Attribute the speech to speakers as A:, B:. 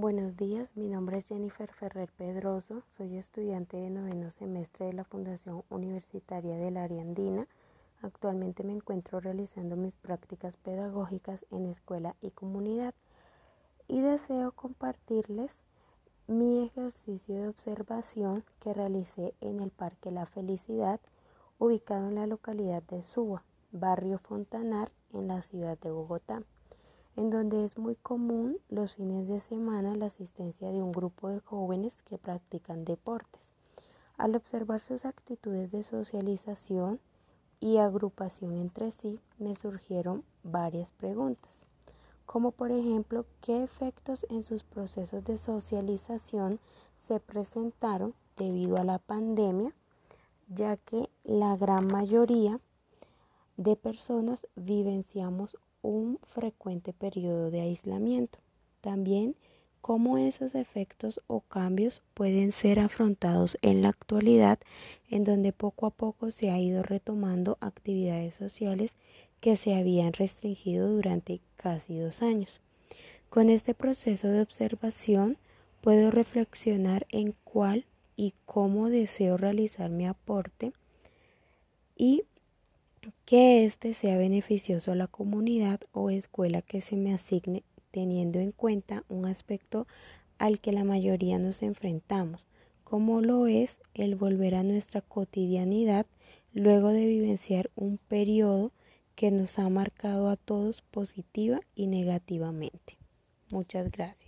A: Buenos días, mi nombre es Jennifer Ferrer Pedroso, soy estudiante de noveno semestre de la Fundación Universitaria del Área Andina. Actualmente me encuentro realizando mis prácticas pedagógicas en escuela y comunidad y deseo compartirles mi ejercicio de observación que realicé en el Parque La Felicidad, ubicado en la localidad de Suba, barrio Fontanar, en la ciudad de Bogotá en donde es muy común los fines de semana la asistencia de un grupo de jóvenes que practican deportes. Al observar sus actitudes de socialización y agrupación entre sí, me surgieron varias preguntas, como por ejemplo, ¿qué efectos en sus procesos de socialización se presentaron debido a la pandemia? ya que la gran mayoría de personas vivenciamos un frecuente periodo de aislamiento. También cómo esos efectos o cambios pueden ser afrontados en la actualidad, en donde poco a poco se ha ido retomando actividades sociales que se habían restringido durante casi dos años. Con este proceso de observación puedo reflexionar en cuál y cómo deseo realizar mi aporte y que éste sea beneficioso a la comunidad o escuela que se me asigne teniendo en cuenta un aspecto al que la mayoría nos enfrentamos, como lo es el volver a nuestra cotidianidad luego de vivenciar un periodo que nos ha marcado a todos positiva y negativamente. Muchas gracias.